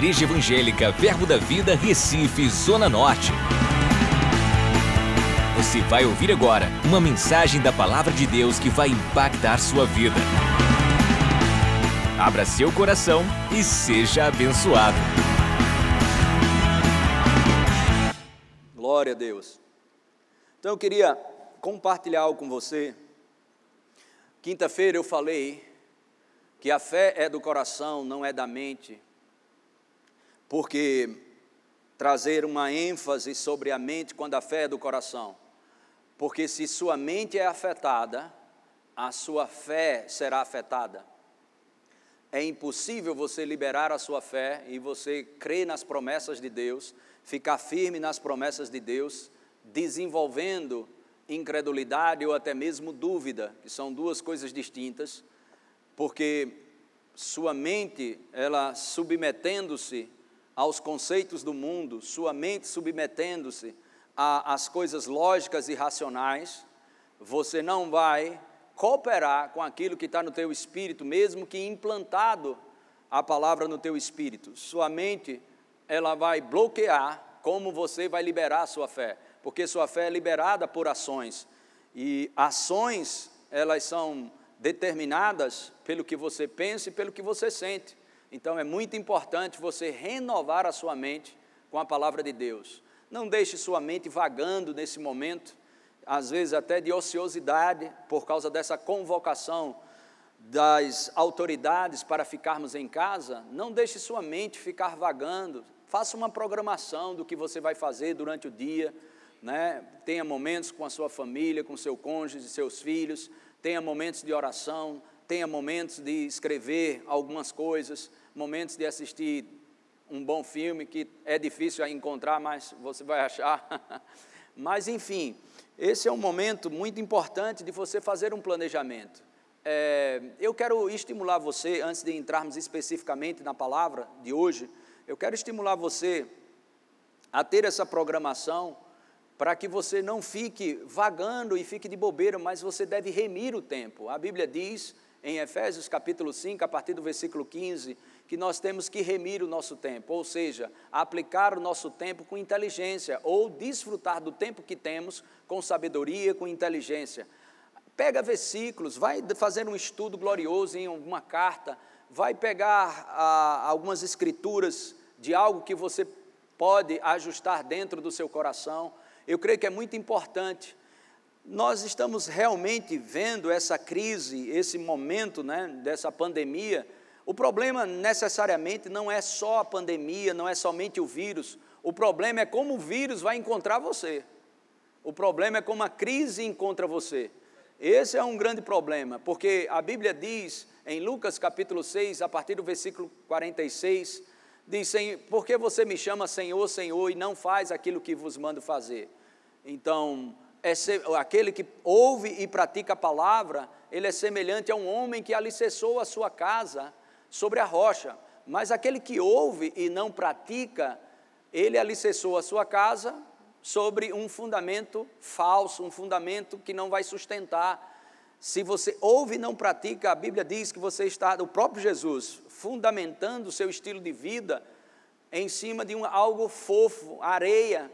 Igreja Evangélica Verbo da Vida, Recife, Zona Norte. Você vai ouvir agora uma mensagem da Palavra de Deus que vai impactar sua vida. Abra seu coração e seja abençoado. Glória a Deus. Então eu queria compartilhar algo com você. Quinta-feira eu falei que a fé é do coração, não é da mente, porque trazer uma ênfase sobre a mente quando a fé é do coração, porque se sua mente é afetada, a sua fé será afetada. É impossível você liberar a sua fé e você crer nas promessas de Deus, ficar firme nas promessas de Deus, desenvolvendo incredulidade ou até mesmo dúvida, que são duas coisas distintas porque sua mente, ela submetendo-se aos conceitos do mundo, sua mente submetendo-se às coisas lógicas e racionais, você não vai cooperar com aquilo que está no teu espírito, mesmo que implantado a palavra no teu espírito. Sua mente, ela vai bloquear como você vai liberar a sua fé, porque sua fé é liberada por ações. E ações, elas são determinadas pelo que você pensa e pelo que você sente. Então é muito importante você renovar a sua mente com a palavra de Deus. Não deixe sua mente vagando nesse momento, às vezes até de ociosidade, por causa dessa convocação das autoridades para ficarmos em casa. Não deixe sua mente ficar vagando. Faça uma programação do que você vai fazer durante o dia. Né? Tenha momentos com a sua família, com seu cônjuge, seus filhos tenha momentos de oração, tenha momentos de escrever algumas coisas, momentos de assistir um bom filme que é difícil encontrar, mas você vai achar. mas enfim, esse é um momento muito importante de você fazer um planejamento. É, eu quero estimular você, antes de entrarmos especificamente na palavra de hoje, eu quero estimular você a ter essa programação para que você não fique vagando e fique de bobeira, mas você deve remir o tempo. A Bíblia diz em Efésios capítulo 5, a partir do versículo 15, que nós temos que remir o nosso tempo, ou seja, aplicar o nosso tempo com inteligência, ou desfrutar do tempo que temos com sabedoria, com inteligência. Pega versículos, vai fazer um estudo glorioso em uma carta, vai pegar ah, algumas escrituras de algo que você pode ajustar dentro do seu coração eu creio que é muito importante. Nós estamos realmente vendo essa crise, esse momento né, dessa pandemia. O problema necessariamente não é só a pandemia, não é somente o vírus. O problema é como o vírus vai encontrar você. O problema é como a crise encontra você. Esse é um grande problema, porque a Bíblia diz em Lucas capítulo 6, a partir do versículo 46, diz: Por que você me chama Senhor, Senhor, e não faz aquilo que vos mando fazer? Então, é aquele que ouve e pratica a palavra, ele é semelhante a um homem que alicerçou a sua casa sobre a rocha. Mas aquele que ouve e não pratica, ele alicerçou a sua casa sobre um fundamento falso, um fundamento que não vai sustentar. Se você ouve e não pratica, a Bíblia diz que você está, o próprio Jesus, fundamentando o seu estilo de vida em cima de um, algo fofo, areia,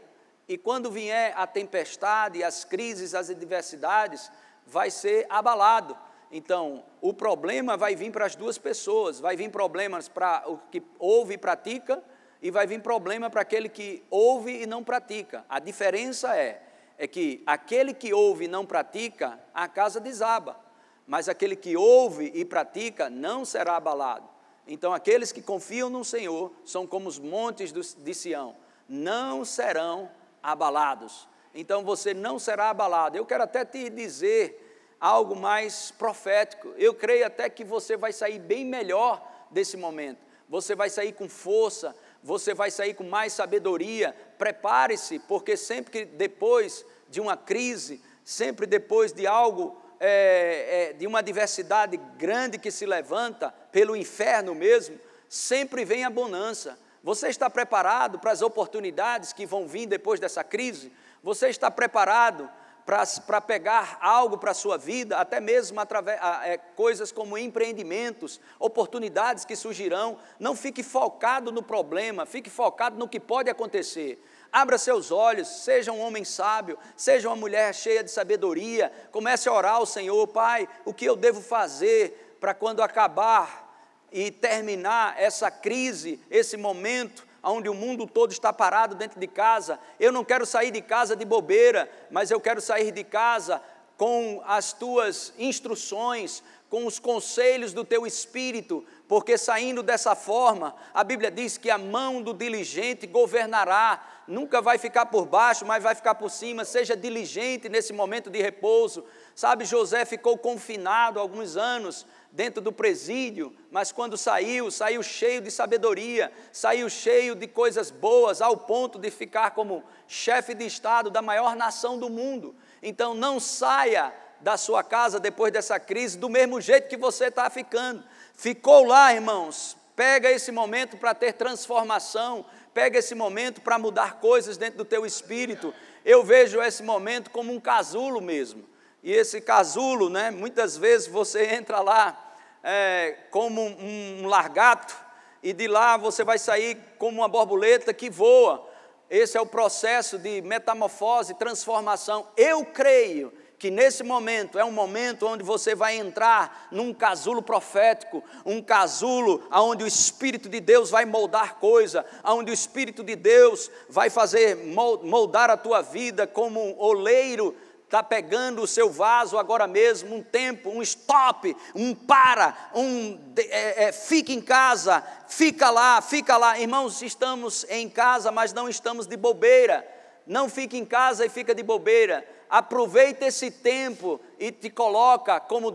e quando vier a tempestade, as crises, as adversidades, vai ser abalado. Então, o problema vai vir para as duas pessoas, vai vir problemas para o que ouve e pratica, e vai vir problema para aquele que ouve e não pratica. A diferença é, é que aquele que ouve e não pratica, a casa desaba, mas aquele que ouve e pratica não será abalado. Então, aqueles que confiam no Senhor são como os montes de Sião, não serão abalados. Então você não será abalado. Eu quero até te dizer algo mais profético. Eu creio até que você vai sair bem melhor desse momento. Você vai sair com força, você vai sair com mais sabedoria. Prepare-se, porque sempre que depois de uma crise, sempre depois de algo, é, é, de uma adversidade grande que se levanta pelo inferno mesmo, sempre vem a bonança. Você está preparado para as oportunidades que vão vir depois dessa crise? Você está preparado para pegar algo para a sua vida, até mesmo através é, coisas como empreendimentos, oportunidades que surgirão. Não fique focado no problema, fique focado no que pode acontecer. Abra seus olhos, seja um homem sábio, seja uma mulher cheia de sabedoria. Comece a orar ao Senhor, Pai, o que eu devo fazer para quando acabar e terminar essa crise, esse momento, onde o mundo todo está parado dentro de casa. Eu não quero sair de casa de bobeira, mas eu quero sair de casa com as tuas instruções, com os conselhos do teu espírito, porque saindo dessa forma, a Bíblia diz que a mão do diligente governará, nunca vai ficar por baixo, mas vai ficar por cima. Seja diligente nesse momento de repouso. Sabe, José ficou confinado alguns anos dentro do presídio, mas quando saiu, saiu cheio de sabedoria, saiu cheio de coisas boas, ao ponto de ficar como chefe de Estado da maior nação do mundo. Então não saia da sua casa depois dessa crise do mesmo jeito que você está ficando. Ficou lá, irmãos, pega esse momento para ter transformação, pega esse momento para mudar coisas dentro do teu espírito. Eu vejo esse momento como um casulo mesmo. E esse casulo, né, muitas vezes você entra lá é, como um, um largato, e de lá você vai sair como uma borboleta que voa. Esse é o processo de metamorfose, transformação. Eu creio que nesse momento é um momento onde você vai entrar num casulo profético, um casulo onde o Espírito de Deus vai moldar coisa, onde o Espírito de Deus vai fazer moldar a tua vida como um oleiro está pegando o seu vaso agora mesmo, um tempo, um stop, um para, um é, é, fica em casa, fica lá, fica lá. Irmãos, estamos em casa, mas não estamos de bobeira. Não fique em casa e fica de bobeira. Aproveita esse tempo e te coloca como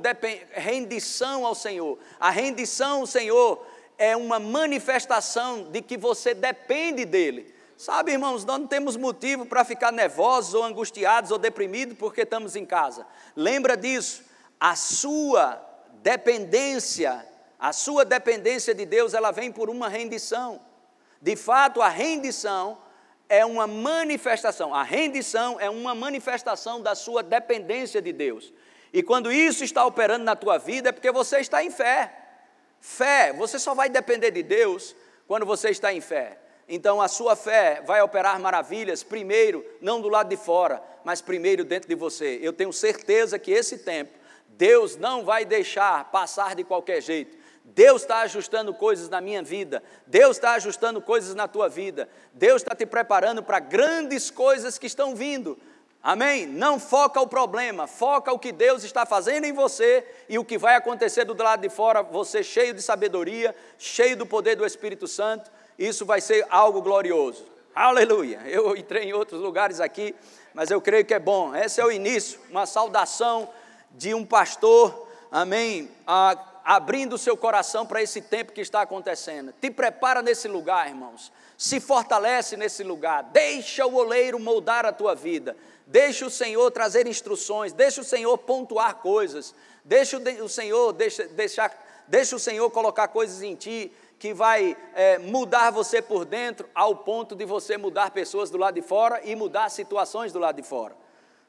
rendição ao Senhor. A rendição ao Senhor é uma manifestação de que você depende dele. Sabe, irmãos, nós não temos motivo para ficar nervosos ou angustiados ou deprimidos porque estamos em casa. Lembra disso. A sua dependência, a sua dependência de Deus, ela vem por uma rendição. De fato, a rendição é uma manifestação. A rendição é uma manifestação da sua dependência de Deus. E quando isso está operando na tua vida é porque você está em fé. Fé, você só vai depender de Deus quando você está em fé. Então a sua fé vai operar maravilhas, primeiro, não do lado de fora, mas primeiro dentro de você. Eu tenho certeza que esse tempo, Deus não vai deixar passar de qualquer jeito. Deus está ajustando coisas na minha vida, Deus está ajustando coisas na tua vida, Deus está te preparando para grandes coisas que estão vindo. Amém? Não foca o problema, foca o que Deus está fazendo em você e o que vai acontecer do lado de fora, você cheio de sabedoria, cheio do poder do Espírito Santo isso vai ser algo glorioso. Aleluia. Eu entrei em outros lugares aqui, mas eu creio que é bom. Esse é o início, uma saudação de um pastor, amém, a, abrindo o seu coração para esse tempo que está acontecendo. Te prepara nesse lugar, irmãos. Se fortalece nesse lugar. Deixa o oleiro moldar a tua vida. Deixa o Senhor trazer instruções. Deixa o Senhor pontuar coisas. Deixa o Senhor, deixa, deixa, deixa o Senhor colocar coisas em ti que vai é, mudar você por dentro, ao ponto de você mudar pessoas do lado de fora e mudar situações do lado de fora.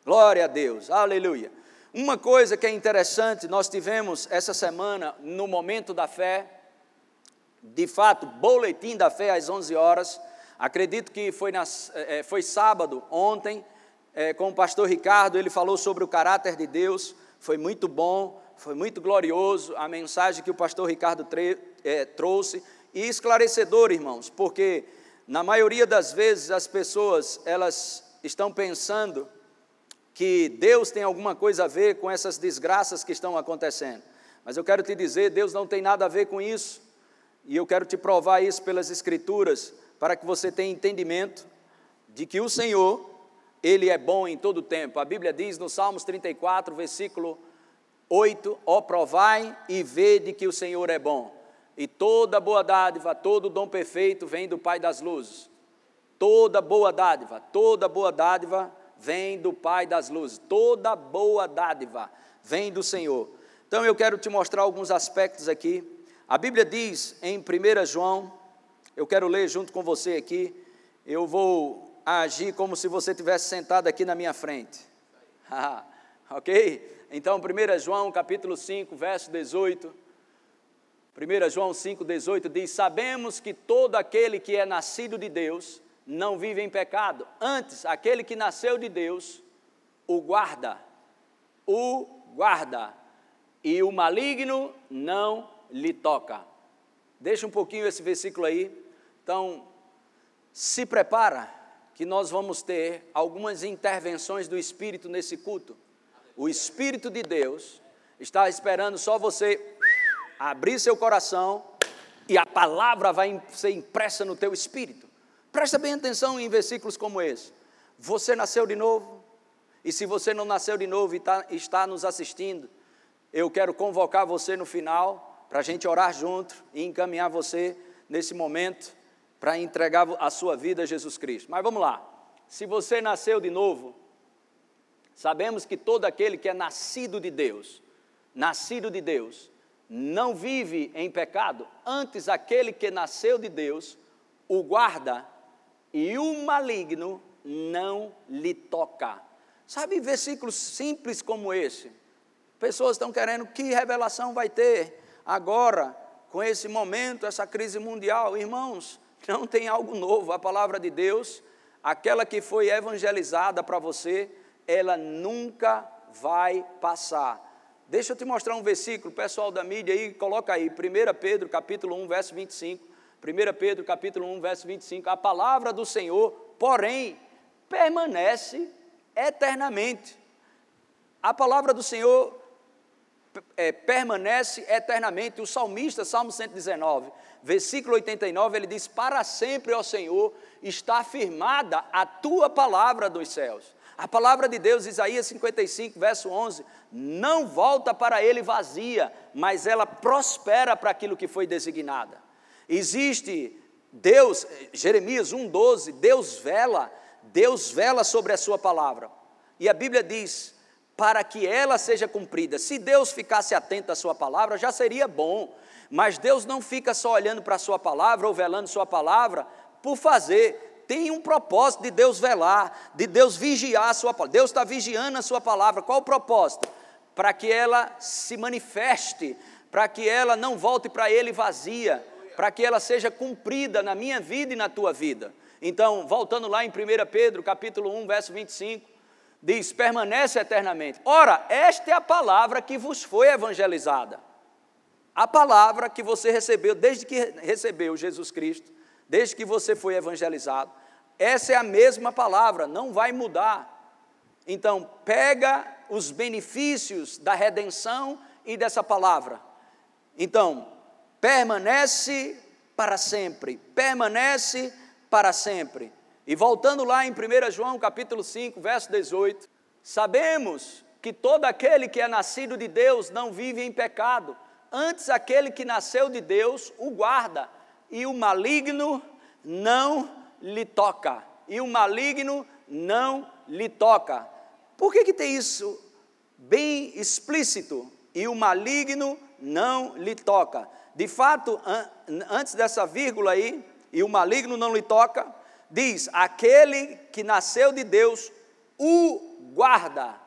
Glória a Deus, aleluia. Uma coisa que é interessante, nós tivemos essa semana, no momento da fé, de fato, boletim da fé às 11 horas. Acredito que foi, nas, é, foi sábado, ontem, é, com o pastor Ricardo, ele falou sobre o caráter de Deus. Foi muito bom, foi muito glorioso a mensagem que o pastor Ricardo é, trouxe e esclarecedor, irmãos, porque na maioria das vezes as pessoas elas estão pensando que Deus tem alguma coisa a ver com essas desgraças que estão acontecendo. Mas eu quero te dizer, Deus não tem nada a ver com isso. E eu quero te provar isso pelas escrituras, para que você tenha entendimento de que o Senhor, ele é bom em todo o tempo. A Bíblia diz no Salmos 34, versículo 8: Ó provai e vede que o Senhor é bom. E toda boa dádiva, todo dom perfeito vem do Pai das luzes. Toda boa dádiva, toda boa dádiva vem do Pai das luzes. Toda boa dádiva vem do Senhor. Então eu quero te mostrar alguns aspectos aqui. A Bíblia diz em 1 João, eu quero ler junto com você aqui, eu vou agir como se você tivesse sentado aqui na minha frente. ok? Então, 1 João capítulo 5, verso 18. 1 João 5, 18 diz: Sabemos que todo aquele que é nascido de Deus não vive em pecado. Antes, aquele que nasceu de Deus o guarda, o guarda, e o maligno não lhe toca. Deixa um pouquinho esse versículo aí. Então, se prepara que nós vamos ter algumas intervenções do Espírito nesse culto. O Espírito de Deus está esperando só você abrir seu coração e a palavra vai ser impressa no teu espírito. Presta bem atenção em versículos como esse. Você nasceu de novo? E se você não nasceu de novo e tá, está nos assistindo, eu quero convocar você no final para a gente orar junto e encaminhar você nesse momento para entregar a sua vida a Jesus Cristo. Mas vamos lá. Se você nasceu de novo, sabemos que todo aquele que é nascido de Deus, nascido de Deus, não vive em pecado, antes aquele que nasceu de Deus o guarda e o maligno não lhe toca. Sabe versículos simples como esse? Pessoas estão querendo que revelação vai ter agora com esse momento, essa crise mundial. Irmãos, não tem algo novo. A palavra de Deus, aquela que foi evangelizada para você, ela nunca vai passar. Deixa eu te mostrar um versículo, pessoal da mídia aí, coloca aí, 1 Pedro capítulo 1, verso 25. 1 Pedro capítulo 1, verso 25. A palavra do Senhor, porém, permanece eternamente. A palavra do Senhor é, permanece eternamente. O salmista, Salmo 119, versículo 89, ele diz: Para sempre, ó Senhor, está afirmada a tua palavra dos céus. A palavra de Deus, Isaías 55, verso 11, não volta para ele vazia, mas ela prospera para aquilo que foi designada. Existe Deus, Jeremias 1,12, Deus vela, Deus vela sobre a sua palavra. E a Bíblia diz, para que ela seja cumprida. Se Deus ficasse atento à sua palavra, já seria bom. Mas Deus não fica só olhando para a sua palavra ou velando sua palavra por fazer tem um propósito de Deus velar, de Deus vigiar a sua palavra. Deus está vigiando a sua palavra. Qual o propósito? Para que ela se manifeste, para que ela não volte para Ele vazia, para que ela seja cumprida na minha vida e na tua vida. Então, voltando lá em 1 Pedro, capítulo 1, verso 25, diz: permanece eternamente. Ora, esta é a palavra que vos foi evangelizada. A palavra que você recebeu desde que recebeu Jesus Cristo desde que você foi evangelizado. Essa é a mesma palavra, não vai mudar. Então, pega os benefícios da redenção e dessa palavra. Então, permanece para sempre, permanece para sempre. E voltando lá em 1 João capítulo 5, verso 18, sabemos que todo aquele que é nascido de Deus não vive em pecado, antes aquele que nasceu de Deus o guarda e o maligno não lhe toca. E o maligno não lhe toca. Por que, que tem isso bem explícito? E o maligno não lhe toca. De fato, an antes dessa vírgula aí, e o maligno não lhe toca, diz: aquele que nasceu de Deus o guarda.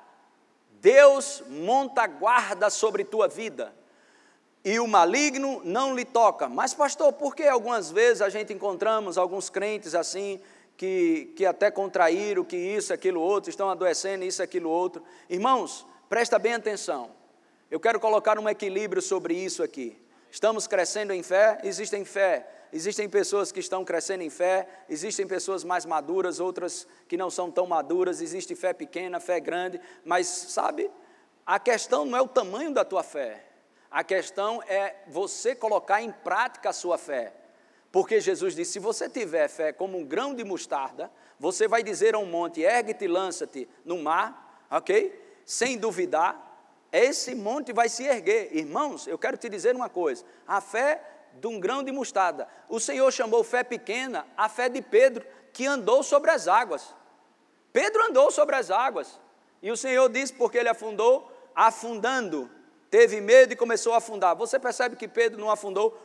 Deus monta guarda sobre tua vida e o maligno não lhe toca. Mas, pastor, por que algumas vezes a gente encontramos alguns crentes assim, que, que até contraíram, que isso, aquilo, outro, estão adoecendo, isso, aquilo, outro? Irmãos, presta bem atenção. Eu quero colocar um equilíbrio sobre isso aqui. Estamos crescendo em fé, existem fé, existem pessoas que estão crescendo em fé, existem pessoas mais maduras, outras que não são tão maduras, existe fé pequena, fé grande, mas sabe, a questão não é o tamanho da tua fé, a questão é você colocar em prática a sua fé. Porque Jesus disse: se você tiver fé como um grão de mostarda, você vai dizer a um monte: ergue-te lança-te no mar, ok? Sem duvidar, esse monte vai se erguer. Irmãos, eu quero te dizer uma coisa: a fé de um grão de mostarda. O Senhor chamou fé pequena a fé de Pedro, que andou sobre as águas. Pedro andou sobre as águas. E o Senhor disse, porque ele afundou, afundando teve medo e começou a afundar. Você percebe que Pedro não afundou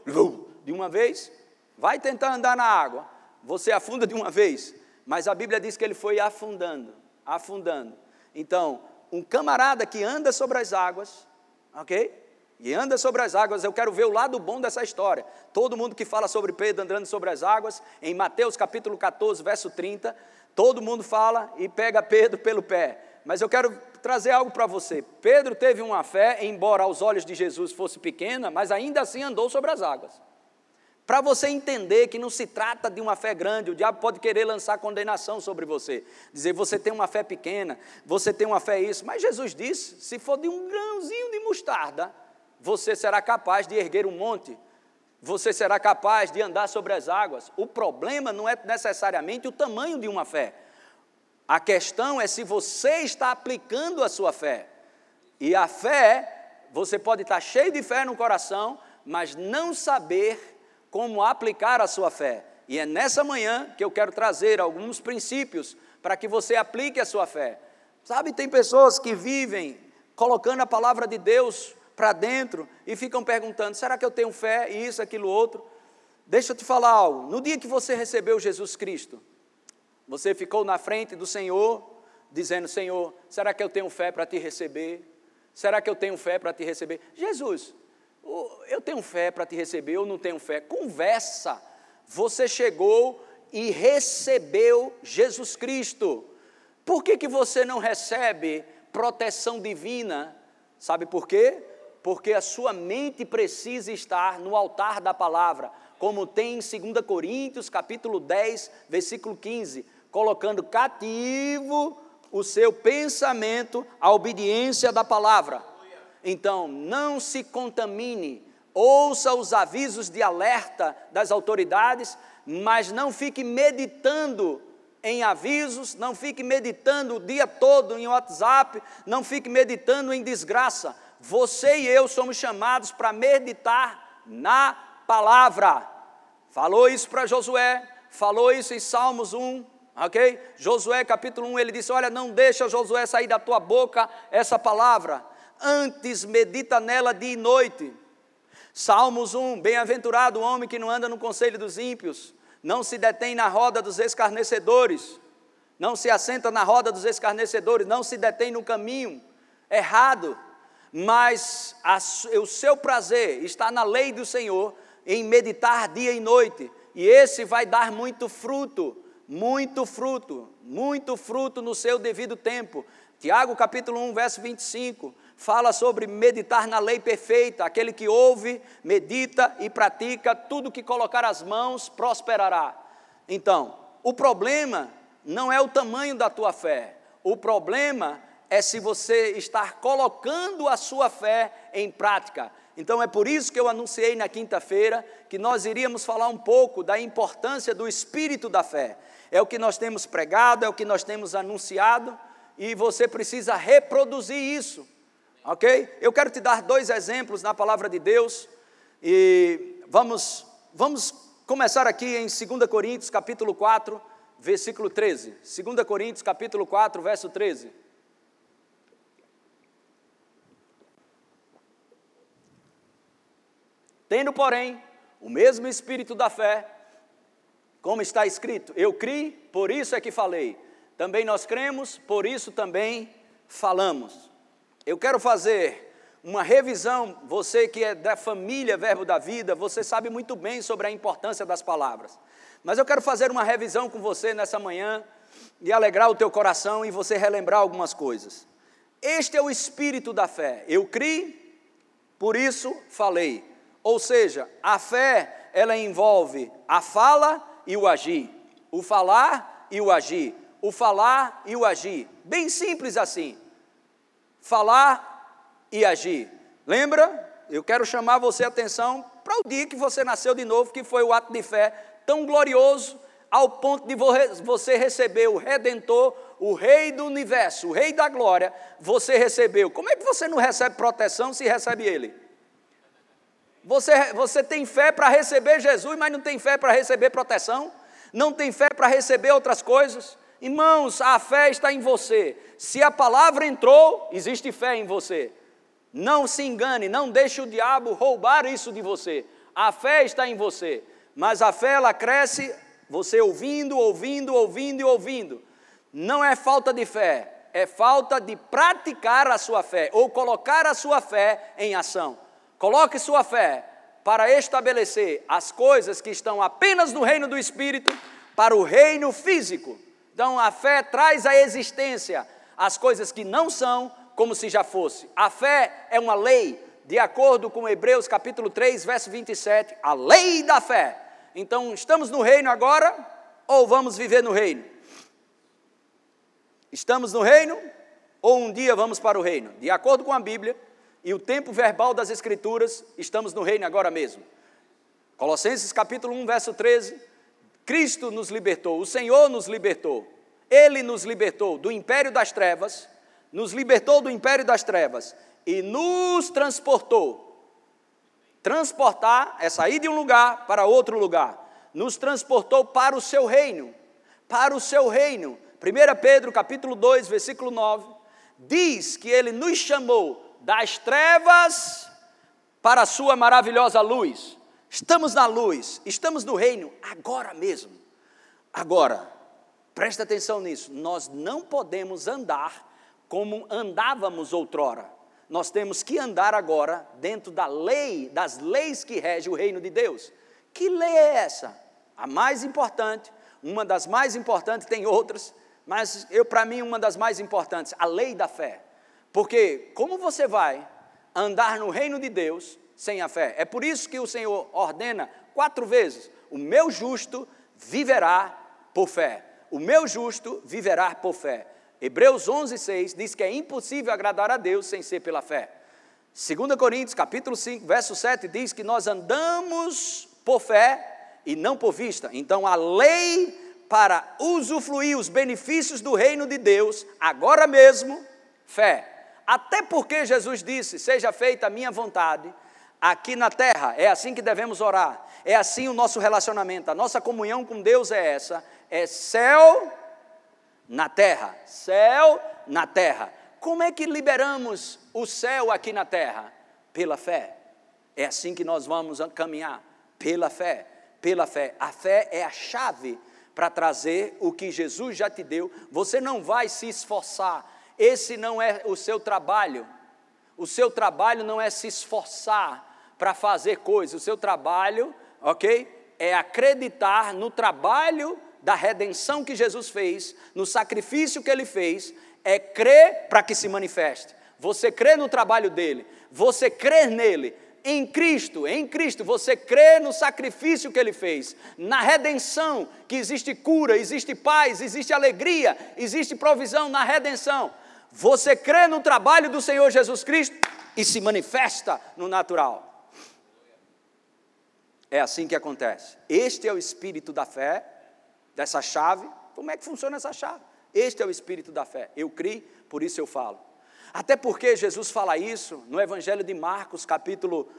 de uma vez? Vai tentar andar na água, você afunda de uma vez. Mas a Bíblia diz que ele foi afundando, afundando. Então, um camarada que anda sobre as águas, ok? E anda sobre as águas, eu quero ver o lado bom dessa história. Todo mundo que fala sobre Pedro andando sobre as águas, em Mateus capítulo 14, verso 30, todo mundo fala e pega Pedro pelo pé. Mas eu quero trazer algo para você. Pedro teve uma fé, embora aos olhos de Jesus fosse pequena, mas ainda assim andou sobre as águas. Para você entender que não se trata de uma fé grande, o diabo pode querer lançar condenação sobre você, dizer você tem uma fé pequena, você tem uma fé isso, mas Jesus disse: se for de um grãozinho de mostarda, você será capaz de erguer um monte, você será capaz de andar sobre as águas. O problema não é necessariamente o tamanho de uma fé, a questão é se você está aplicando a sua fé. E a fé, você pode estar cheio de fé no coração, mas não saber como aplicar a sua fé. E é nessa manhã que eu quero trazer alguns princípios para que você aplique a sua fé. Sabe, tem pessoas que vivem colocando a palavra de Deus para dentro e ficam perguntando: será que eu tenho fé? Isso, aquilo, outro. Deixa eu te falar algo. No dia que você recebeu Jesus Cristo, você ficou na frente do Senhor, dizendo: Senhor, será que eu tenho fé para te receber? Será que eu tenho fé para te receber? Jesus, eu tenho fé para te receber, eu não tenho fé. Conversa. Você chegou e recebeu Jesus Cristo. Por que, que você não recebe proteção divina? Sabe por quê? Porque a sua mente precisa estar no altar da palavra, como tem em 2 Coríntios, capítulo 10, versículo 15, colocando cativo o seu pensamento à obediência da palavra. Então, não se contamine, ouça os avisos de alerta das autoridades, mas não fique meditando em avisos, não fique meditando o dia todo em WhatsApp, não fique meditando em desgraça. Você e eu somos chamados para meditar na palavra. Falou isso para Josué, falou isso em Salmos 1, ok? Josué capítulo 1, ele disse: Olha, não deixa Josué sair da tua boca essa palavra antes medita nela dia e noite. Salmos 1: Bem-aventurado o homem que não anda no conselho dos ímpios, não se detém na roda dos escarnecedores, não se assenta na roda dos escarnecedores, não se detém no caminho errado, mas a, o seu prazer está na lei do Senhor, em meditar dia e noite, e esse vai dar muito fruto, muito fruto, muito fruto no seu devido tempo. Tiago capítulo 1, verso 25 fala sobre meditar na lei perfeita, aquele que ouve, medita e pratica, tudo que colocar as mãos prosperará. Então, o problema não é o tamanho da tua fé, o problema é se você estar colocando a sua fé em prática. Então é por isso que eu anunciei na quinta-feira que nós iríamos falar um pouco da importância do espírito da fé. É o que nós temos pregado, é o que nós temos anunciado, e você precisa reproduzir isso ok? Eu quero te dar dois exemplos na palavra de Deus e vamos, vamos começar aqui em 2 Coríntios capítulo 4, versículo 13. 2 Coríntios capítulo 4, verso 13. Tendo, porém, o mesmo espírito da fé, como está escrito, eu criei, por isso é que falei. Também nós cremos, por isso também falamos. Eu quero fazer uma revisão, você que é da família Verbo da Vida, você sabe muito bem sobre a importância das palavras. Mas eu quero fazer uma revisão com você nessa manhã e alegrar o teu coração e você relembrar algumas coisas. Este é o espírito da fé. Eu criei, por isso falei. Ou seja, a fé, ela envolve a fala e o agir. O falar e o agir. O falar e o agir. Bem simples assim falar e agir. Lembra? Eu quero chamar você a atenção para o dia que você nasceu de novo, que foi o ato de fé tão glorioso, ao ponto de você receber o Redentor, o Rei do universo, o Rei da glória, você recebeu. Como é que você não recebe proteção se recebe Ele? Você, você tem fé para receber Jesus, mas não tem fé para receber proteção? Não tem fé para receber outras coisas? Irmãos, a fé está em você. Se a palavra entrou, existe fé em você. Não se engane, não deixe o diabo roubar isso de você. A fé está em você, mas a fé ela cresce você ouvindo, ouvindo, ouvindo e ouvindo. Não é falta de fé, é falta de praticar a sua fé ou colocar a sua fé em ação. Coloque sua fé para estabelecer as coisas que estão apenas no reino do espírito para o reino físico. Então a fé traz à existência as coisas que não são como se já fosse. A fé é uma lei, de acordo com Hebreus capítulo 3, verso 27, a lei da fé. Então, estamos no reino agora ou vamos viver no reino? Estamos no reino ou um dia vamos para o reino? De acordo com a Bíblia e o tempo verbal das Escrituras, estamos no reino agora mesmo. Colossenses capítulo 1, verso 13: Cristo nos libertou, o Senhor nos libertou, Ele nos libertou do império das trevas, nos libertou do império das trevas e nos transportou. Transportar é sair de um lugar para outro lugar. Nos transportou para o seu reino, para o seu reino. 1 Pedro capítulo 2, versículo 9, diz que ele nos chamou das trevas para a sua maravilhosa luz. Estamos na luz, estamos no reino agora mesmo. Agora, presta atenção nisso, nós não podemos andar como andávamos outrora. Nós temos que andar agora dentro da lei, das leis que regem o reino de Deus. Que lei é essa? A mais importante, uma das mais importantes, tem outras, mas eu para mim uma das mais importantes, a lei da fé. Porque como você vai andar no reino de Deus sem a fé? É por isso que o Senhor ordena quatro vezes: o meu justo viverá por fé. O meu justo viverá por fé. Hebreus 11, 6 diz que é impossível agradar a Deus sem ser pela fé. 2 Coríntios, capítulo 5, verso 7 diz que nós andamos por fé e não por vista. Então a lei para usufruir os benefícios do reino de Deus, agora mesmo, fé. Até porque Jesus disse: Seja feita a minha vontade, aqui na terra, é assim que devemos orar, é assim o nosso relacionamento, a nossa comunhão com Deus é essa: é céu na terra, céu na terra. Como é que liberamos o céu aqui na terra? Pela fé. É assim que nós vamos caminhar, pela fé, pela fé. A fé é a chave para trazer o que Jesus já te deu. Você não vai se esforçar, esse não é o seu trabalho. O seu trabalho não é se esforçar para fazer coisas, o seu trabalho, ok? É acreditar no trabalho da redenção que Jesus fez, no sacrifício que ele fez, é crer para que se manifeste. Você crê no trabalho dele, você crê nele, em Cristo, em Cristo, você crê no sacrifício que ele fez, na redenção, que existe cura, existe paz, existe alegria, existe provisão na redenção. Você crê no trabalho do Senhor Jesus Cristo e se manifesta no natural. É assim que acontece. Este é o espírito da fé, dessa chave. Como é que funciona essa chave? Este é o espírito da fé. Eu criei, por isso eu falo. Até porque Jesus fala isso no Evangelho de Marcos, capítulo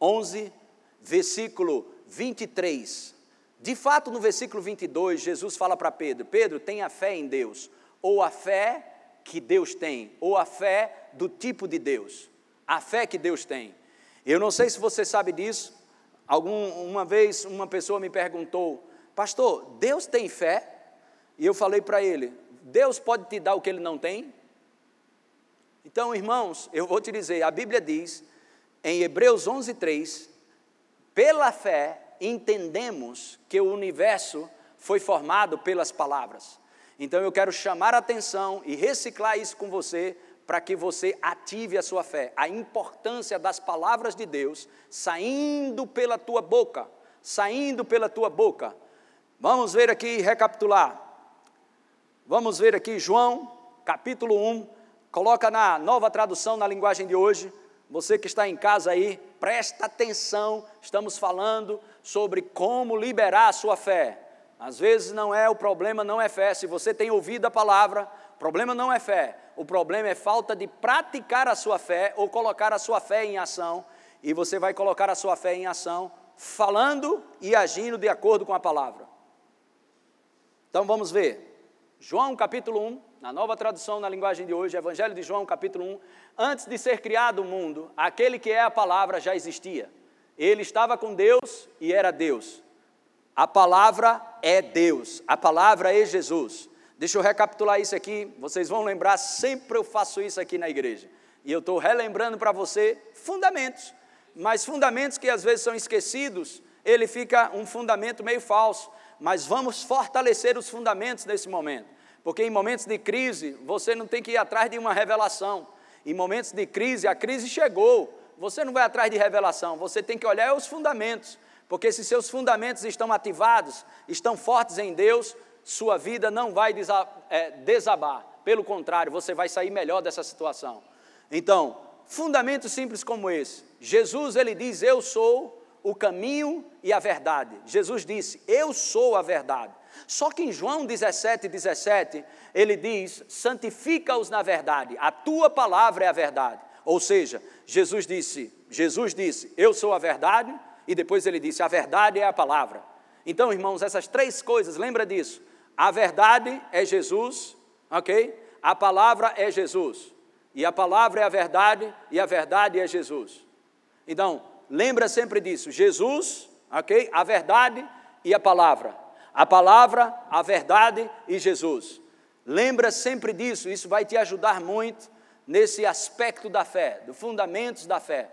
11, versículo 23. De fato, no versículo 22, Jesus fala para Pedro: Pedro, tenha fé em Deus, ou a fé que Deus tem, ou a fé do tipo de Deus, a fé que Deus tem. Eu não sei se você sabe disso. Algum, uma vez uma pessoa me perguntou, pastor, Deus tem fé? E eu falei para ele: Deus pode te dar o que ele não tem? Então, irmãos, eu vou te dizer, a Bíblia diz, em Hebreus 11, 3, pela fé entendemos que o universo foi formado pelas palavras. Então eu quero chamar a atenção e reciclar isso com você para que você ative a sua fé, a importância das palavras de Deus saindo pela tua boca, saindo pela tua boca. Vamos ver aqui, recapitular. Vamos ver aqui João, capítulo 1, coloca na nova tradução na linguagem de hoje. Você que está em casa aí, presta atenção, estamos falando sobre como liberar a sua fé. Às vezes não é o problema, não é fé. Se você tem ouvido a palavra, o problema não é fé. O problema é falta de praticar a sua fé ou colocar a sua fé em ação. E você vai colocar a sua fé em ação falando e agindo de acordo com a palavra. Então vamos ver. João capítulo 1, na nova tradução na linguagem de hoje, Evangelho de João capítulo 1. Antes de ser criado o mundo, aquele que é a palavra já existia. Ele estava com Deus e era Deus. A palavra é Deus, a palavra é Jesus. Deixa eu recapitular isso aqui, vocês vão lembrar, sempre eu faço isso aqui na igreja. E eu estou relembrando para você fundamentos, mas fundamentos que às vezes são esquecidos, ele fica um fundamento meio falso. Mas vamos fortalecer os fundamentos nesse momento, porque em momentos de crise você não tem que ir atrás de uma revelação. Em momentos de crise, a crise chegou, você não vai atrás de revelação, você tem que olhar os fundamentos, porque se seus fundamentos estão ativados, estão fortes em Deus, sua vida não vai é, desabar, pelo contrário, você vai sair melhor dessa situação. Então, fundamentos simples como esse. Jesus, ele diz: Eu sou o caminho e a verdade. Jesus disse: Eu sou a verdade. Só que em João 17, 17, ele diz: Santifica-os na verdade, a tua palavra é a verdade. Ou seja, Jesus disse: Jesus disse: Eu sou a verdade, e depois ele disse: A verdade é a palavra. Então, irmãos, essas três coisas, lembra disso? A verdade é Jesus, ok? A palavra é Jesus. E a palavra é a verdade, e a verdade é Jesus. Então, lembra sempre disso: Jesus, ok? A verdade e a palavra. A palavra, a verdade e Jesus. Lembra sempre disso, isso vai te ajudar muito nesse aspecto da fé, dos fundamentos da fé.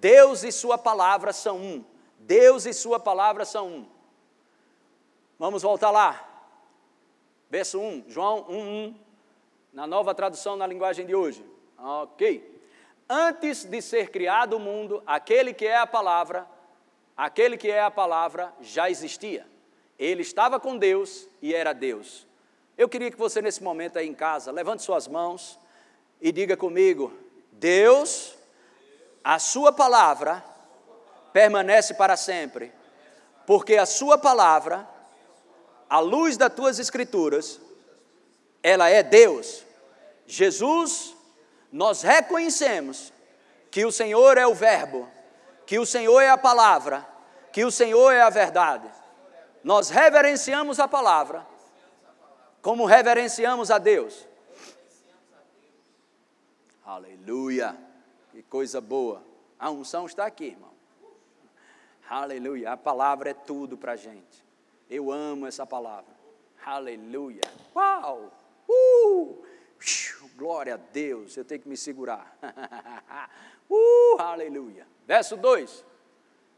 Deus e Sua palavra são um. Deus e Sua palavra são um. Vamos voltar lá. Verso 1, João 1, 1, na nova tradução na linguagem de hoje. Ok. Antes de ser criado o mundo, aquele que é a palavra, aquele que é a palavra já existia. Ele estava com Deus e era Deus. Eu queria que você, nesse momento aí em casa, levante suas mãos e diga comigo: Deus, a Sua palavra permanece para sempre, porque a Sua palavra, a luz das tuas Escrituras, ela é Deus. Jesus nós reconhecemos que o Senhor é o Verbo, que o Senhor é a palavra, que o Senhor é a verdade. Nós reverenciamos a palavra, como reverenciamos a Deus. Aleluia, coisa boa. A unção está aqui, irmão. Aleluia, a palavra é tudo para a gente. Eu amo essa palavra. Aleluia. Uau! Uh! Glória a Deus, eu tenho que me segurar. uh, aleluia. Verso 2: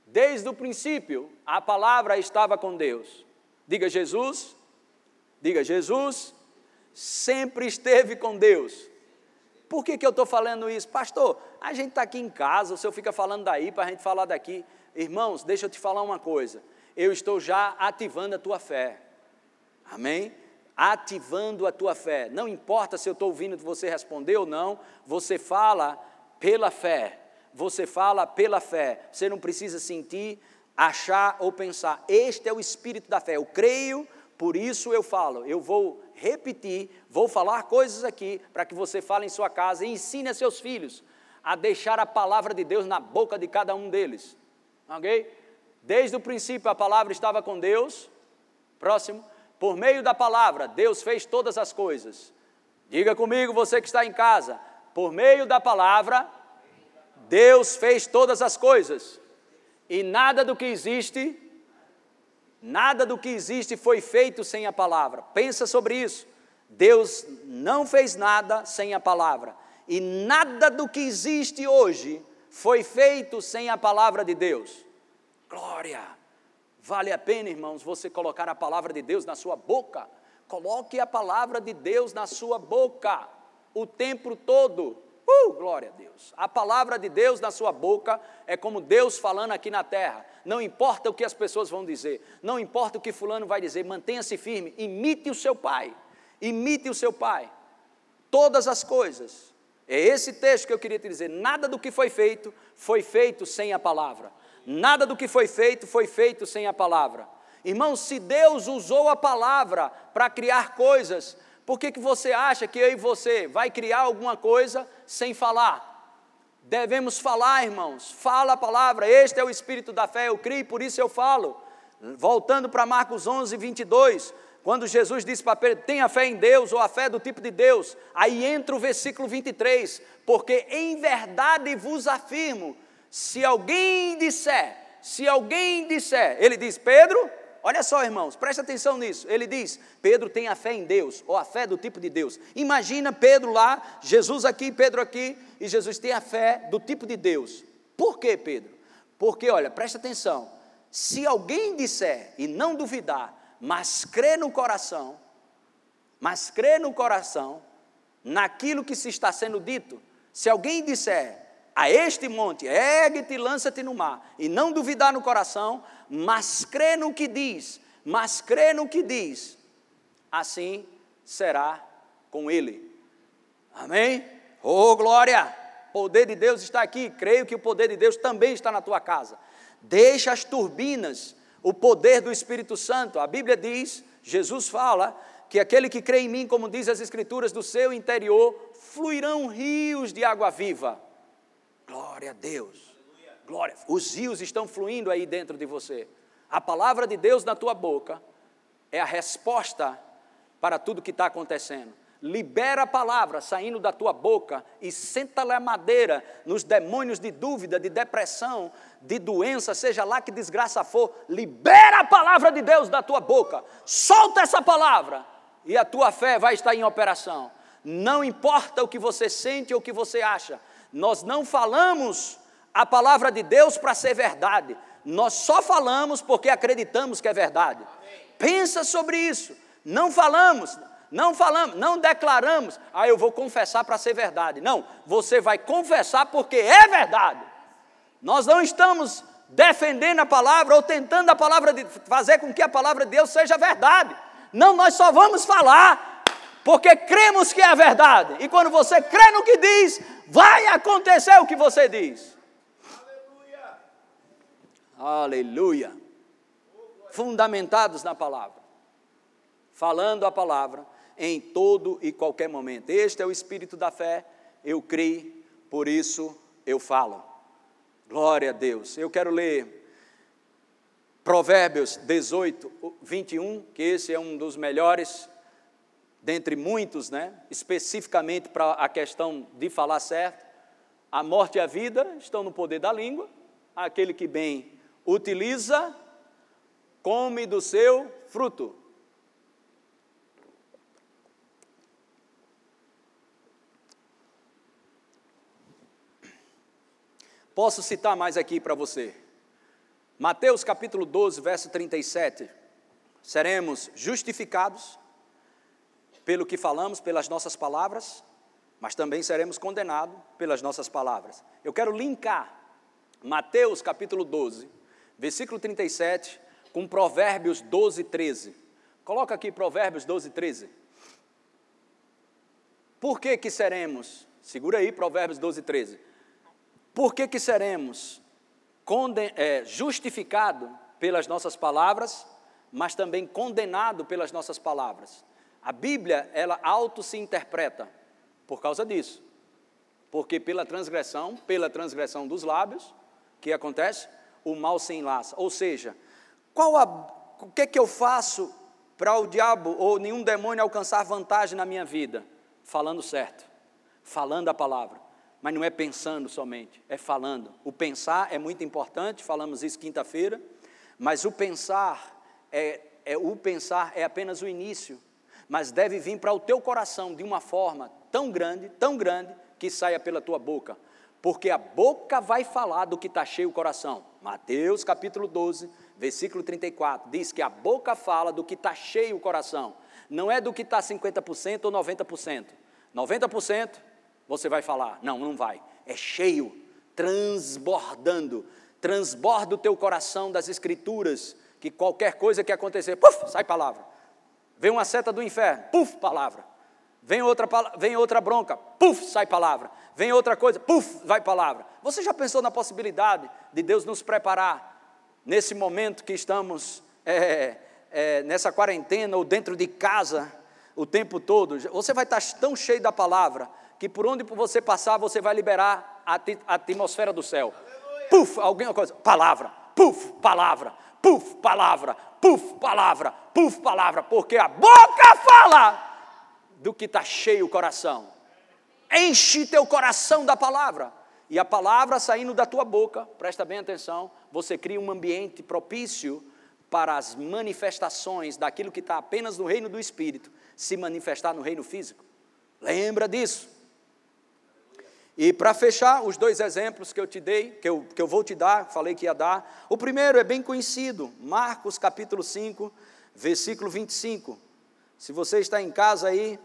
Desde o princípio, a palavra estava com Deus. Diga Jesus, diga Jesus, sempre esteve com Deus. Por que, que eu estou falando isso? Pastor, a gente está aqui em casa, o senhor fica falando daí para a gente falar daqui. Irmãos, deixa eu te falar uma coisa. Eu estou já ativando a tua fé. Amém? ativando a tua fé. Não importa se eu estou ouvindo você responder ou não, você fala pela fé. Você fala pela fé. Você não precisa sentir, achar ou pensar. Este é o espírito da fé. Eu creio, por isso eu falo. Eu vou repetir, vou falar coisas aqui para que você fale em sua casa e ensine a seus filhos a deixar a palavra de Deus na boca de cada um deles. Ok? Desde o princípio a palavra estava com Deus. Próximo. Por meio da palavra, Deus fez todas as coisas. Diga comigo, você que está em casa, por meio da palavra, Deus fez todas as coisas. E nada do que existe, nada do que existe foi feito sem a palavra. Pensa sobre isso. Deus não fez nada sem a palavra. E nada do que existe hoje foi feito sem a palavra de Deus. Glória! Vale a pena, irmãos, você colocar a palavra de Deus na sua boca. Coloque a palavra de Deus na sua boca o tempo todo. Uh, glória a Deus. A palavra de Deus na sua boca é como Deus falando aqui na terra. Não importa o que as pessoas vão dizer, não importa o que fulano vai dizer, mantenha-se firme, imite o seu pai. Imite o seu pai. Todas as coisas. É esse texto que eu queria te dizer. Nada do que foi feito foi feito sem a palavra. Nada do que foi feito foi feito sem a palavra. Irmão, se Deus usou a palavra para criar coisas, por que, que você acha que eu e você vai criar alguma coisa sem falar? Devemos falar, irmãos. Fala a palavra. Este é o espírito da fé. Eu creio, por isso eu falo. Voltando para Marcos 11, 22, quando Jesus disse para Pedro: tenha fé em Deus ou a fé do tipo de Deus. Aí entra o versículo 23, porque em verdade vos afirmo se alguém disser, se alguém disser, ele diz: Pedro, Olha só, irmãos, preste atenção nisso. Ele diz: Pedro tem a fé em Deus, ou a fé do tipo de Deus. Imagina Pedro lá, Jesus aqui, Pedro aqui, e Jesus tem a fé do tipo de Deus. Por quê, Pedro? Porque, olha, preste atenção. Se alguém disser e não duvidar, mas crê no coração, mas crê no coração, naquilo que se está sendo dito, se alguém disser a este monte, ergue-te e lança-te no mar, e não duvidar no coração, mas crê no que diz, mas crê no que diz, assim será com ele. Amém? Oh, glória! O poder de Deus está aqui, creio que o poder de Deus também está na tua casa. Deixa as turbinas, o poder do Espírito Santo. A Bíblia diz, Jesus fala, que aquele que crê em mim, como diz as Escrituras, do seu interior fluirão rios de água viva. Glória a Deus. Glória. Os rios estão fluindo aí dentro de você. A palavra de Deus na tua boca é a resposta para tudo que está acontecendo. Libera a palavra saindo da tua boca e senta-lhe a madeira nos demônios de dúvida, de depressão, de doença, seja lá que desgraça for. Libera a palavra de Deus da tua boca. Solta essa palavra e a tua fé vai estar em operação. Não importa o que você sente ou o que você acha, nós não falamos a palavra de Deus para ser verdade, nós só falamos porque acreditamos que é verdade. Pensa sobre isso. Não falamos, não falamos, não declaramos, ah, eu vou confessar para ser verdade. Não, você vai confessar porque é verdade. Nós não estamos defendendo a palavra ou tentando a palavra de fazer com que a palavra de Deus seja verdade. Não, nós só vamos falar porque cremos que é verdade. E quando você crê no que diz, vai acontecer o que você diz. Aleluia. Fundamentados na palavra. Falando a palavra em todo e qualquer momento. Este é o espírito da fé. Eu creio, por isso eu falo. Glória a Deus. Eu quero ler Provérbios 18, 21, que esse é um dos melhores dentre muitos, né, especificamente para a questão de falar certo, a morte e a vida estão no poder da língua. Aquele que bem utiliza, come do seu fruto. Posso citar mais aqui para você. Mateus capítulo 12, verso 37. Seremos justificados pelo que falamos, pelas nossas palavras, mas também seremos condenados pelas nossas palavras. Eu quero linkar Mateus capítulo 12, versículo 37, com Provérbios 12, 13. Coloca aqui Provérbios 12, 13. Por que que seremos, segura aí Provérbios 12, 13. Por que que seremos é, justificados pelas nossas palavras, mas também condenados pelas nossas palavras? A Bíblia, ela auto se interpreta por causa disso. Porque pela transgressão, pela transgressão dos lábios, que acontece? O mal se enlaça. Ou seja, qual a, o que é que eu faço para o diabo ou nenhum demônio alcançar vantagem na minha vida? Falando certo, falando a palavra. Mas não é pensando somente, é falando. O pensar é muito importante, falamos isso quinta-feira, mas o pensar é, é o pensar é apenas o início mas deve vir para o teu coração de uma forma tão grande, tão grande, que saia pela tua boca. Porque a boca vai falar do que está cheio o coração. Mateus capítulo 12, versículo 34, diz que a boca fala do que está cheio o coração. Não é do que está 50% ou 90%. 90% você vai falar. Não, não vai. É cheio, transbordando. Transborda o teu coração das escrituras, que qualquer coisa que acontecer, puf, sai palavra. Vem uma seta do inferno, puf, palavra. Vem outra, vem outra bronca, puf, sai palavra. Vem outra coisa, puf, vai palavra. Você já pensou na possibilidade de Deus nos preparar nesse momento que estamos é, é, nessa quarentena ou dentro de casa o tempo todo? Você vai estar tão cheio da palavra que por onde você passar você vai liberar a, a atmosfera do céu. Aleluia. Puf, alguma coisa, palavra, puf, palavra, puf, palavra, puf, palavra, puf, palavra, porque a boca fala do que está cheio o coração. Enche teu coração da palavra. E a palavra saindo da tua boca, presta bem atenção, você cria um ambiente propício para as manifestações daquilo que está apenas no reino do Espírito se manifestar no reino físico. Lembra disso? E para fechar, os dois exemplos que eu te dei, que eu, que eu vou te dar, falei que ia dar. O primeiro é bem conhecido, Marcos capítulo 5, versículo 25. Se você está em casa aí,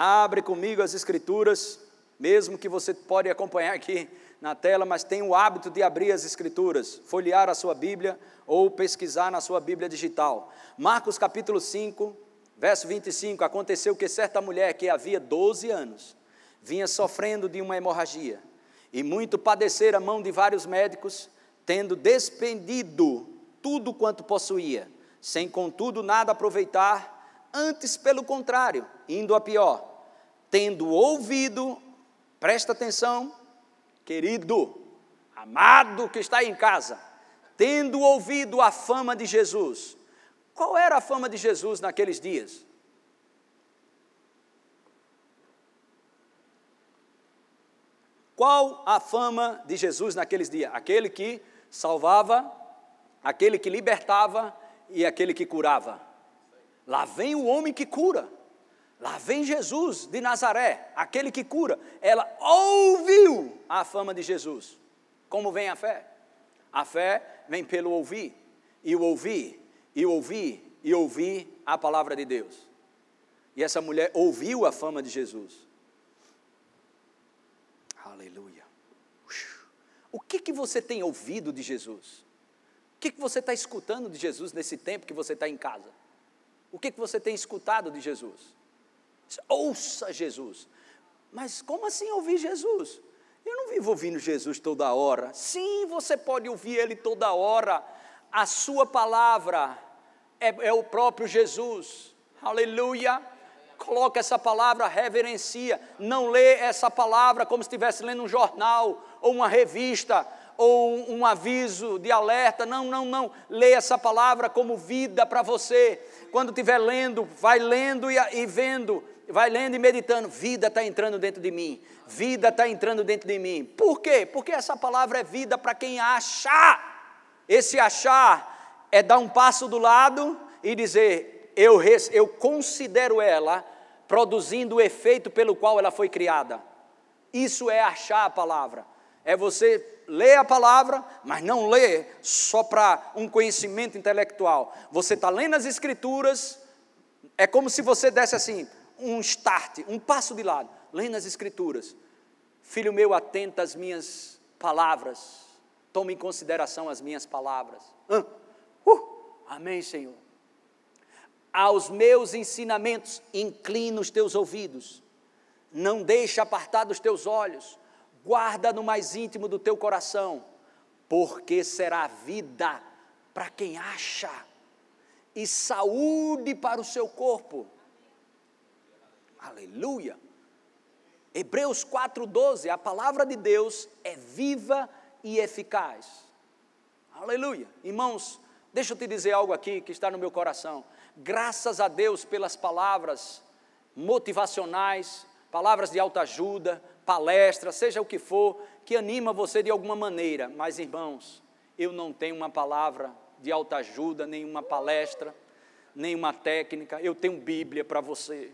abre comigo as escrituras, mesmo que você pode acompanhar aqui na tela, mas tem o hábito de abrir as escrituras, folhear a sua Bíblia ou pesquisar na sua Bíblia digital. Marcos capítulo 5, verso 25, aconteceu que certa mulher que havia 12 anos vinha sofrendo de uma hemorragia e muito padecer a mão de vários médicos, tendo despendido tudo quanto possuía, sem contudo nada aproveitar, antes pelo contrário, indo a pior, tendo ouvido, presta atenção, querido, amado que está em casa, tendo ouvido a fama de Jesus. Qual era a fama de Jesus naqueles dias? Qual a fama de Jesus naqueles dias? Aquele que salvava, aquele que libertava e aquele que curava. Lá vem o homem que cura. Lá vem Jesus de Nazaré, aquele que cura. Ela ouviu a fama de Jesus. Como vem a fé? A fé vem pelo ouvir, e o ouvir, e ouvir, e ouvir a palavra de Deus. E essa mulher ouviu a fama de Jesus. Aleluia. O que, que você tem ouvido de Jesus? O que, que você está escutando de Jesus nesse tempo que você está em casa? O que, que você tem escutado de Jesus? Ouça Jesus. Mas como assim ouvir Jesus? Eu não vivo ouvindo Jesus toda hora. Sim, você pode ouvir Ele toda hora. A Sua palavra é, é o próprio Jesus. Aleluia coloca essa palavra, reverencia, não lê essa palavra como se estivesse lendo um jornal, ou uma revista, ou um, aviso de alerta, não, não, não, lê essa palavra como vida para você, quando estiver lendo, vai lendo e, e vendo, vai lendo e meditando, vida está entrando dentro de mim, vida está entrando dentro de mim, por quê? Porque essa palavra é vida para quem acha, esse achar é dar um passo do lado e dizer, eu, eu considero ela produzindo o efeito pelo qual ela foi criada. Isso é achar a palavra. É você ler a palavra, mas não ler só para um conhecimento intelectual. Você está lendo as escrituras, é como se você desse assim, um start, um passo de lado, lendo as escrituras. Filho meu, atenta às minhas palavras, tome em consideração as minhas palavras. Uh, amém, Senhor aos meus ensinamentos, inclina os teus ouvidos, não deixa apartar dos teus olhos, guarda no mais íntimo do teu coração, porque será vida para quem acha e saúde para o seu corpo. Aleluia. Hebreus 4:12, a palavra de Deus é viva e eficaz. Aleluia. Irmãos, deixa eu te dizer algo aqui que está no meu coração. Graças a Deus pelas palavras motivacionais, palavras de autoajuda, palestras, seja o que for, que anima você de alguma maneira. Mas, irmãos, eu não tenho uma palavra de autoajuda, nenhuma palestra, nenhuma técnica, eu tenho Bíblia para você.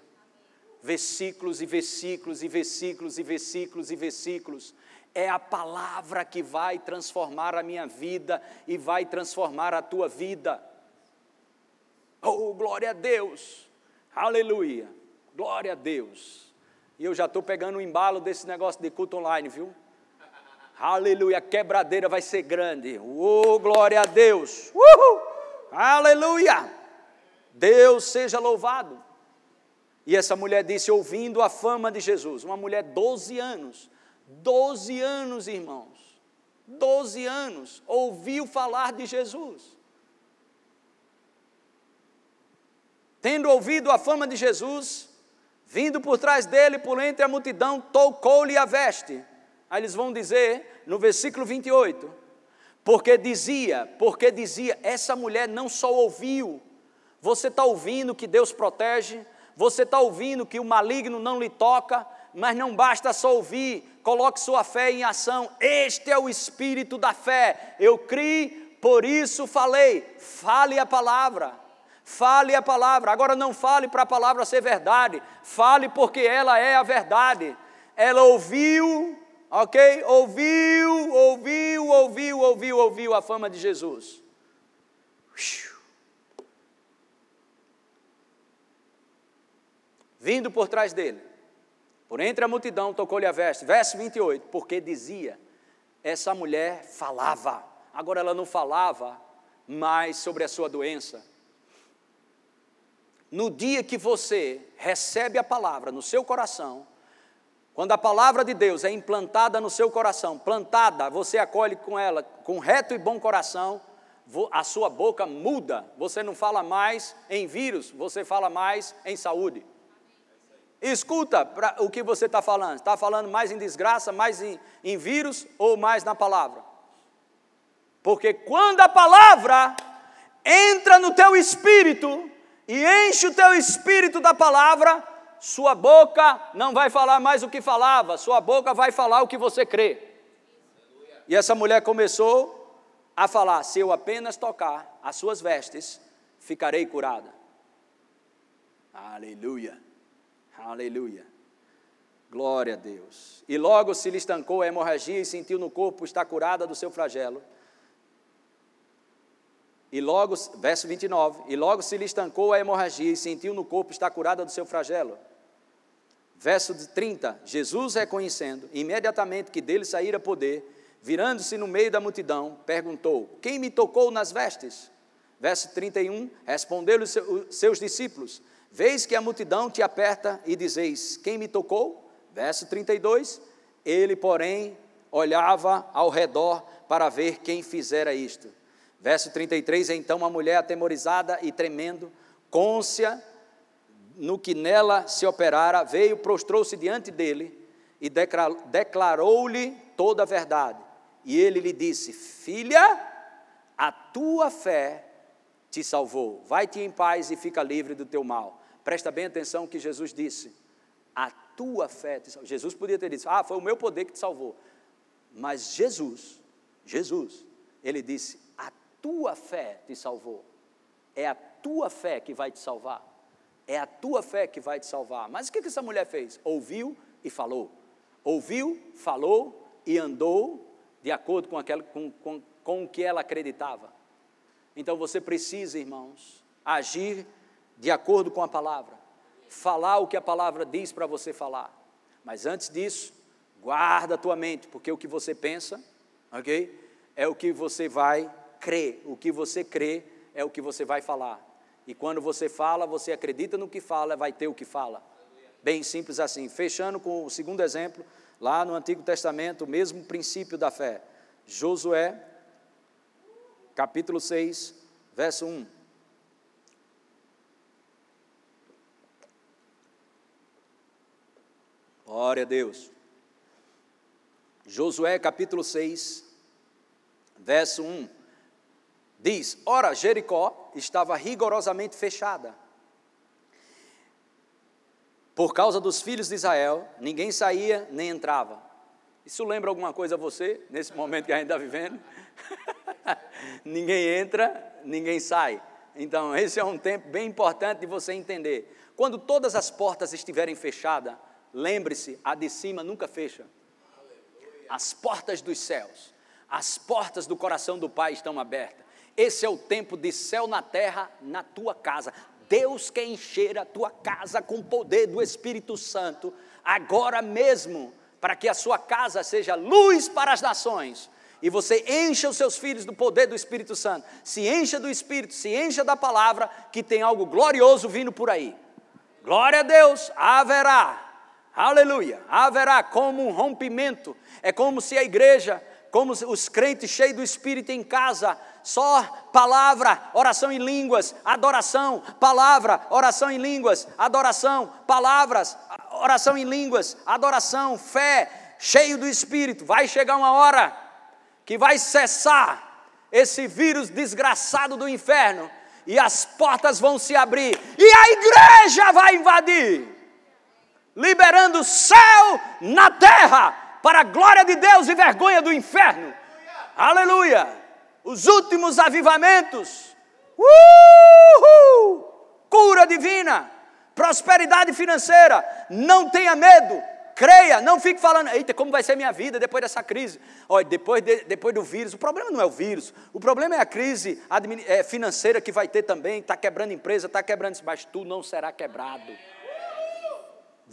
Versículos e versículos e versículos e versículos e versículos. É a palavra que vai transformar a minha vida e vai transformar a tua vida. Oh, glória a Deus! Aleluia! Glória a Deus! E eu já estou pegando o embalo desse negócio de culto online, viu? Aleluia! A quebradeira vai ser grande. Oh, glória a Deus! Uhul! Aleluia! Deus seja louvado. E essa mulher disse, ouvindo a fama de Jesus, uma mulher 12 anos, 12 anos, irmãos, 12 anos, ouviu falar de Jesus. tendo ouvido a fama de Jesus, vindo por trás dele, por entre a multidão, tocou-lhe a veste. Aí eles vão dizer, no versículo 28, porque dizia, porque dizia, essa mulher não só ouviu, você está ouvindo que Deus protege, você está ouvindo que o maligno não lhe toca, mas não basta só ouvir, coloque sua fé em ação. Este é o espírito da fé. Eu criei Por isso falei, fale a palavra. Fale a palavra. Agora não fale para a palavra ser verdade. Fale porque ela é a verdade. Ela ouviu, ok? Ouviu, ouviu, ouviu, ouviu, ouviu a fama de Jesus. Vindo por trás dele, por entre a multidão, tocou-lhe a veste. Verso 28, porque dizia: essa mulher falava. Agora ela não falava mais sobre a sua doença no dia que você recebe a palavra no seu coração, quando a palavra de Deus é implantada no seu coração, plantada, você acolhe com ela com reto e bom coração, a sua boca muda, você não fala mais em vírus, você fala mais em saúde. Escuta pra, o que você está falando. Está falando mais em desgraça, mais em, em vírus ou mais na palavra? Porque quando a palavra entra no teu espírito, e enche o teu espírito da palavra, sua boca não vai falar mais o que falava, sua boca vai falar o que você crê. E essa mulher começou a falar: se eu apenas tocar as suas vestes, ficarei curada. Aleluia, aleluia. Glória a Deus. E logo se lhe estancou a hemorragia e sentiu no corpo estar curada do seu flagelo. E logo, verso 29, e logo se lhe estancou a hemorragia e sentiu no corpo estar curada do seu flagelo. Verso 30, Jesus reconhecendo imediatamente que dele saíra poder, virando-se no meio da multidão, perguntou: Quem me tocou nas vestes? Verso 31, respondeu-lhe seus discípulos: Vês que a multidão te aperta e dizeis: Quem me tocou? Verso 32, ele, porém, olhava ao redor para ver quem fizera isto. Verso 33: Então a mulher atemorizada e tremendo, côncia no que nela se operara, veio, prostrou-se diante dele e declarou-lhe toda a verdade. E ele lhe disse: Filha, a tua fé te salvou. Vai-te em paz e fica livre do teu mal. Presta bem atenção que Jesus disse: A tua fé te salvou. Jesus podia ter dito: Ah, foi o meu poder que te salvou. Mas Jesus, Jesus, ele disse: tua fé te salvou. É a tua fé que vai te salvar. É a tua fé que vai te salvar. Mas o que, que essa mulher fez? Ouviu e falou. Ouviu, falou e andou de acordo com, aquela, com, com, com o que ela acreditava. Então você precisa, irmãos, agir de acordo com a palavra. Falar o que a palavra diz para você falar. Mas antes disso, guarda a tua mente, porque o que você pensa, ok? É o que você vai crê. O que você crê é o que você vai falar. E quando você fala, você acredita no que fala, vai ter o que fala. Bem simples assim. Fechando com o segundo exemplo, lá no Antigo Testamento, o mesmo princípio da fé. Josué, capítulo 6, verso 1. Glória a Deus. Josué capítulo 6, verso 1. Diz: Ora, Jericó estava rigorosamente fechada. Por causa dos filhos de Israel, ninguém saía nem entrava. Isso lembra alguma coisa a você, nesse momento que a gente está vivendo? ninguém entra, ninguém sai. Então, esse é um tempo bem importante de você entender. Quando todas as portas estiverem fechadas, lembre-se, a de cima nunca fecha. As portas dos céus, as portas do coração do Pai estão abertas. Esse é o tempo de céu na terra, na tua casa. Deus quer encher a tua casa com o poder do Espírito Santo, agora mesmo, para que a sua casa seja luz para as nações. E você encha os seus filhos do poder do Espírito Santo. Se encha do Espírito, se encha da palavra, que tem algo glorioso vindo por aí. Glória a Deus, haverá. Aleluia. Haverá como um rompimento. É como se a igreja como os crentes cheios do Espírito em casa, só palavra, oração em línguas, adoração, palavra, oração em línguas, adoração, palavras, oração em línguas, adoração, fé, cheio do Espírito. Vai chegar uma hora que vai cessar esse vírus desgraçado do inferno e as portas vão se abrir e a igreja vai invadir, liberando o céu na terra para a glória de Deus e vergonha do inferno. Aleluia! os últimos avivamentos. Uhul! Cura divina, prosperidade financeira. Não tenha medo, creia, não fique falando, eita, como vai ser minha vida depois dessa crise? Olha, depois, de, depois do vírus, o problema não é o vírus, o problema é a crise é, financeira que vai ter também, está quebrando empresa, está quebrando mas tu não será quebrado.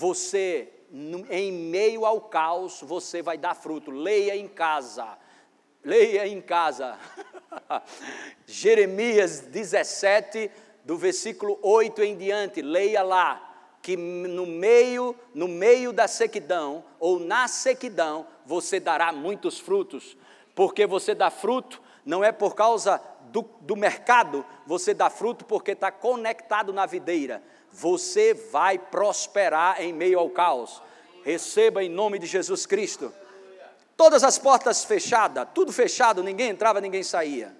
Você, em meio ao caos, você vai dar fruto. Leia em casa. Leia em casa. Jeremias 17, do versículo 8 em diante. Leia lá que no meio, no meio da sequidão ou na sequidão você dará muitos frutos, porque você dá fruto não é por causa do, do mercado, você dá fruto porque está conectado na videira. Você vai prosperar em meio ao caos. Receba em nome de Jesus Cristo. Todas as portas fechadas, tudo fechado, ninguém entrava, ninguém saía.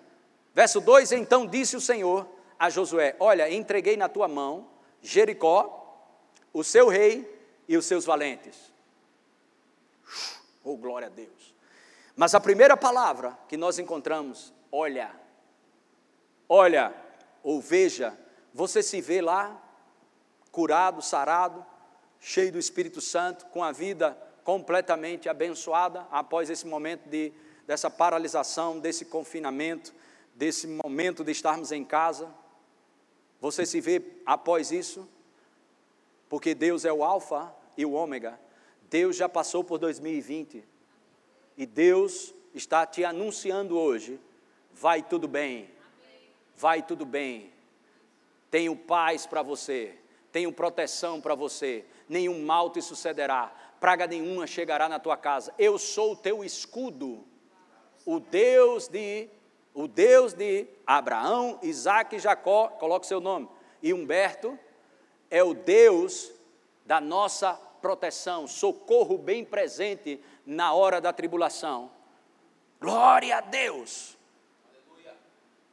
Verso 2: Então disse o Senhor a Josué: Olha, entreguei na tua mão Jericó, o seu rei e os seus valentes. Oh, glória a Deus. Mas a primeira palavra que nós encontramos, olha, olha ou veja, você se vê lá, curado, sarado, cheio do Espírito Santo, com a vida completamente abençoada após esse momento de, dessa paralisação, desse confinamento, desse momento de estarmos em casa. Você se vê após isso? porque Deus é o Alfa e o Ômega. Deus já passou por 2020 e Deus está te anunciando hoje: vai tudo bem, vai tudo bem. Tenho paz para você, tenho proteção para você, nenhum mal te sucederá, praga nenhuma chegará na tua casa. Eu sou o teu escudo, o Deus de o Deus de Abraão, Isaac e Jacó, coloque seu nome, e Humberto, é o Deus da nossa proteção, socorro bem presente na hora da tribulação. Glória a Deus! Aleluia.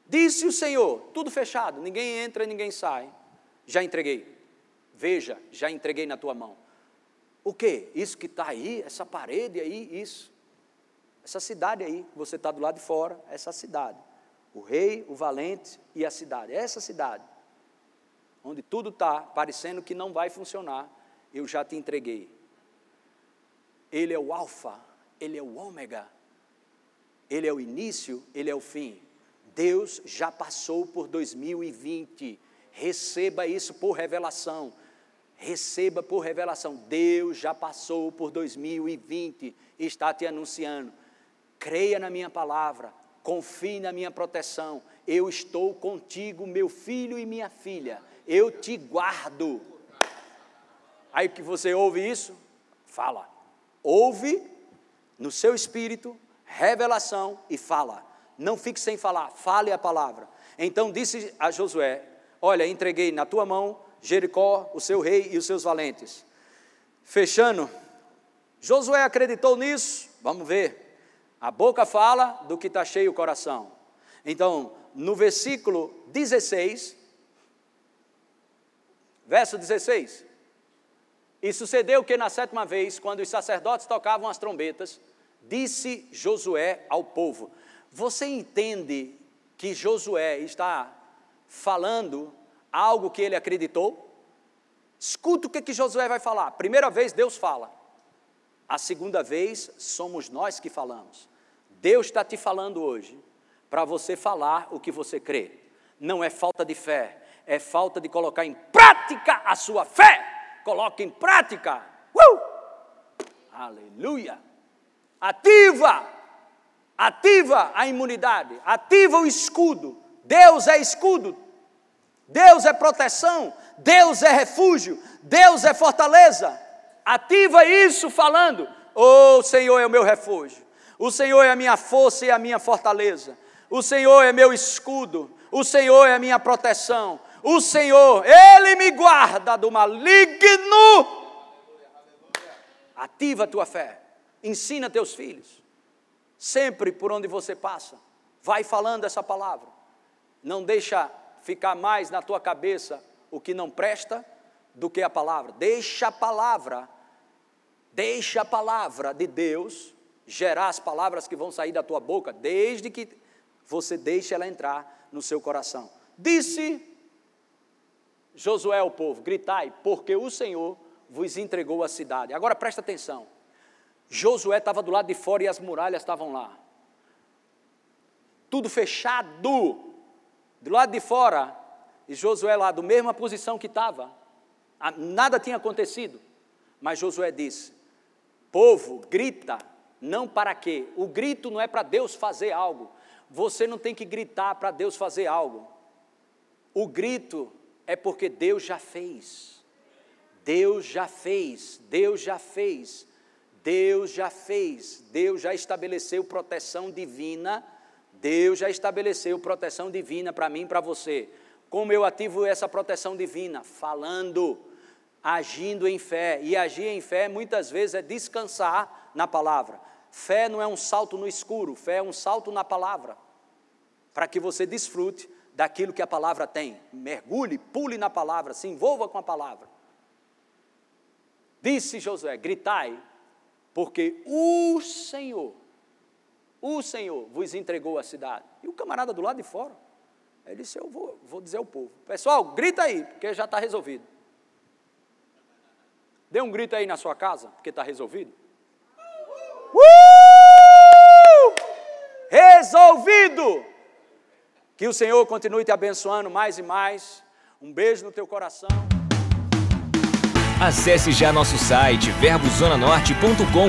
Disse o Senhor, tudo fechado, ninguém entra, ninguém sai. Já entreguei. Veja, já entreguei na tua mão. O que? Isso que está aí, essa parede aí, isso. Essa cidade aí, você está do lado de fora, essa cidade. O rei, o valente e a cidade. Essa cidade onde tudo está parecendo que não vai funcionar, eu já te entreguei. Ele é o Alfa, ele é o Ômega, ele é o início, ele é o fim. Deus já passou por 2020, receba isso por revelação. Receba por revelação. Deus já passou por 2020 e está te anunciando. Creia na minha palavra, confie na minha proteção. Eu estou contigo, meu filho e minha filha eu te guardo. Aí que você ouve isso, fala. Ouve no seu espírito, revelação e fala. Não fique sem falar, fale a palavra. Então disse a Josué: Olha, entreguei na tua mão Jericó, o seu rei e os seus valentes. Fechando, Josué acreditou nisso, vamos ver. A boca fala do que está cheio o coração. Então, no versículo 16, Verso 16. E sucedeu que na sétima vez, quando os sacerdotes tocavam as trombetas, disse Josué ao povo: Você entende que Josué está falando algo que ele acreditou? Escuta o que, que Josué vai falar. Primeira vez, Deus fala. A segunda vez, somos nós que falamos. Deus está te falando hoje para você falar o que você crê. Não é falta de fé, é falta de colocar em prática a sua fé. Coloque em prática. Uh! Aleluia. Ativa. Ativa a imunidade. Ativa o escudo. Deus é escudo. Deus é proteção. Deus é refúgio. Deus é fortaleza. Ativa isso falando: Oh, Senhor é o meu refúgio. O Senhor é a minha força e a minha fortaleza. O Senhor é meu escudo. O Senhor é a minha proteção o Senhor, Ele me guarda do maligno. Ativa a tua fé, ensina teus filhos, sempre por onde você passa, vai falando essa palavra, não deixa ficar mais na tua cabeça o que não presta do que a palavra, deixa a palavra, deixa a palavra de Deus gerar as palavras que vão sair da tua boca, desde que você deixa ela entrar no seu coração. Disse Josué ao povo: gritai, porque o Senhor vos entregou a cidade. Agora presta atenção. Josué estava do lado de fora e as muralhas estavam lá. Tudo fechado. Do lado de fora, e Josué lá, do mesma posição que estava. Nada tinha acontecido. Mas Josué disse: Povo, grita, não para quê? O grito não é para Deus fazer algo. Você não tem que gritar para Deus fazer algo. O grito é porque Deus já fez. Deus já fez, Deus já fez, Deus já fez, Deus já estabeleceu proteção divina, Deus já estabeleceu proteção divina para mim e para você. Como eu ativo essa proteção divina? Falando, agindo em fé. E agir em fé muitas vezes é descansar na palavra. Fé não é um salto no escuro, fé é um salto na palavra. Para que você desfrute daquilo que a palavra tem. Mergulhe, pule na palavra, se envolva com a palavra. Disse Josué: gritai, porque o Senhor, o Senhor vos entregou a cidade. E o camarada do lado de fora, ele disse: Eu vou, vou dizer ao povo, pessoal, grita aí, porque já está resolvido. Dê um grito aí na sua casa, porque está resolvido. Uh! Resolvido! Que o Senhor continue te abençoando mais e mais. Um beijo no teu coração. Acesse já nosso site verbozonanorte.com,